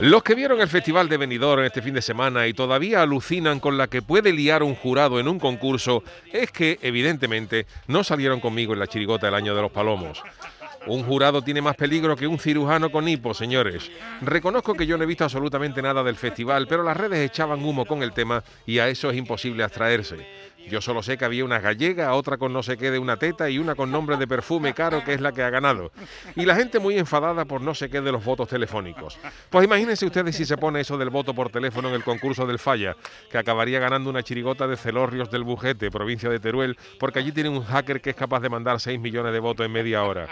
Los que vieron el Festival de Benidorm este fin de semana y todavía alucinan con la que puede liar un jurado en un concurso es que, evidentemente, no salieron conmigo en la chirigota del año de los palomos. Un jurado tiene más peligro que un cirujano con hipo, señores. Reconozco que yo no he visto absolutamente nada del festival, pero las redes echaban humo con el tema y a eso es imposible abstraerse. Yo solo sé que había una gallega, otra con no sé qué de una teta y una con nombre de perfume caro que es la que ha ganado. Y la gente muy enfadada por no sé qué de los votos telefónicos. Pues imagínense ustedes si se pone eso del voto por teléfono en el concurso del Falla, que acabaría ganando una chirigota de Celorrios del Bujete, provincia de Teruel, porque allí tienen un hacker que es capaz de mandar 6 millones de votos en media hora.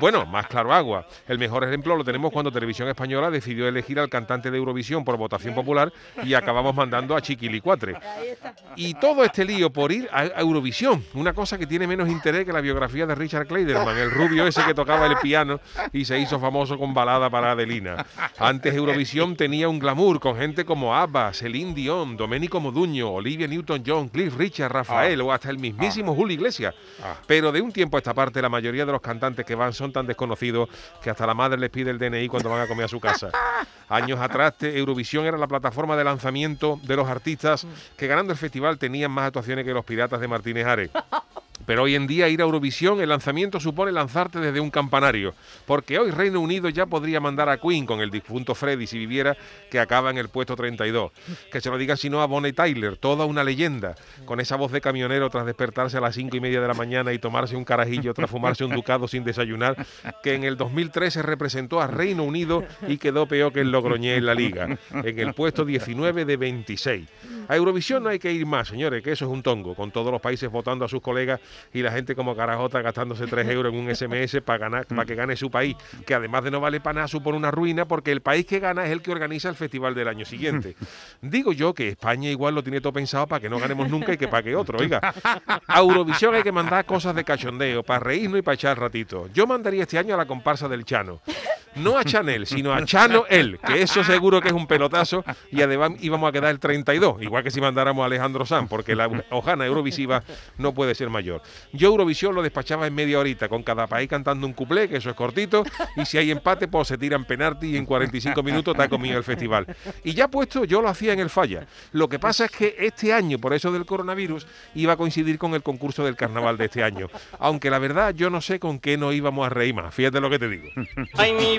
Bueno, más claro agua. El mejor ejemplo lo tenemos cuando Televisión Española decidió elegir al cantante de Eurovisión por votación popular y acabamos mandando a Chiquilicuatre. Y todo este lío por ir a Eurovisión, una cosa que tiene menos interés que la biografía de Richard Kleiderman, el rubio ese que tocaba el piano y se hizo famoso con balada para Adelina. Antes Eurovisión tenía un glamour con gente como ABBA, Celine Dion, Domenico Moduño, Olivia Newton-John, Cliff Richard, Rafael o hasta el mismísimo Julio Iglesias. Pero de un tiempo a esta parte la mayoría de los cantantes que van son tan desconocidos que hasta la madre les pide el DNI cuando van a comer a su casa. Años atrás, Eurovisión era la plataforma de lanzamiento de los artistas que ganando el festival tenían más actuaciones que los piratas de Martínez Ares. Pero hoy en día ir a Eurovisión, el lanzamiento supone lanzarte desde un campanario, porque hoy Reino Unido ya podría mandar a Queen con el difunto Freddy si viviera, que acaba en el puesto 32. Que se lo diga si no a Bonnie Tyler, toda una leyenda, con esa voz de camionero tras despertarse a las cinco y media de la mañana y tomarse un carajillo tras fumarse un ducado sin desayunar, que en el 2013 representó a Reino Unido y quedó peor que el Logroñé en la liga, en el puesto 19 de 26. A Eurovisión no hay que ir más, señores, que eso es un tongo, con todos los países votando a sus colegas y la gente como carajota gastándose 3 euros en un SMS para ganar, para que gane su país, que además de no vale para nada supone una ruina porque el país que gana es el que organiza el festival del año siguiente. Digo yo que España igual lo tiene todo pensado para que no ganemos nunca y que pague otro. Oiga, a Eurovisión hay que mandar cosas de cachondeo, para reírnos y para echar ratito. Yo mandaría este año a la comparsa del Chano no a Chanel, sino a Chano él, que eso seguro que es un pelotazo y además íbamos a quedar el 32, igual que si mandáramos a Alejandro Sanz, porque la hojana eurovisiva no puede ser mayor. Yo Eurovisión lo despachaba en media horita, con cada país cantando un cuplé, que eso es cortito, y si hay empate, pues se tiran penalti y en 45 minutos está comido el festival. Y ya puesto, yo lo hacía en el falla. Lo que pasa es que este año, por eso del coronavirus, iba a coincidir con el concurso del carnaval de este año. Aunque la verdad, yo no sé con qué nos íbamos a reír más. Fíjate lo que te digo. Ay, mi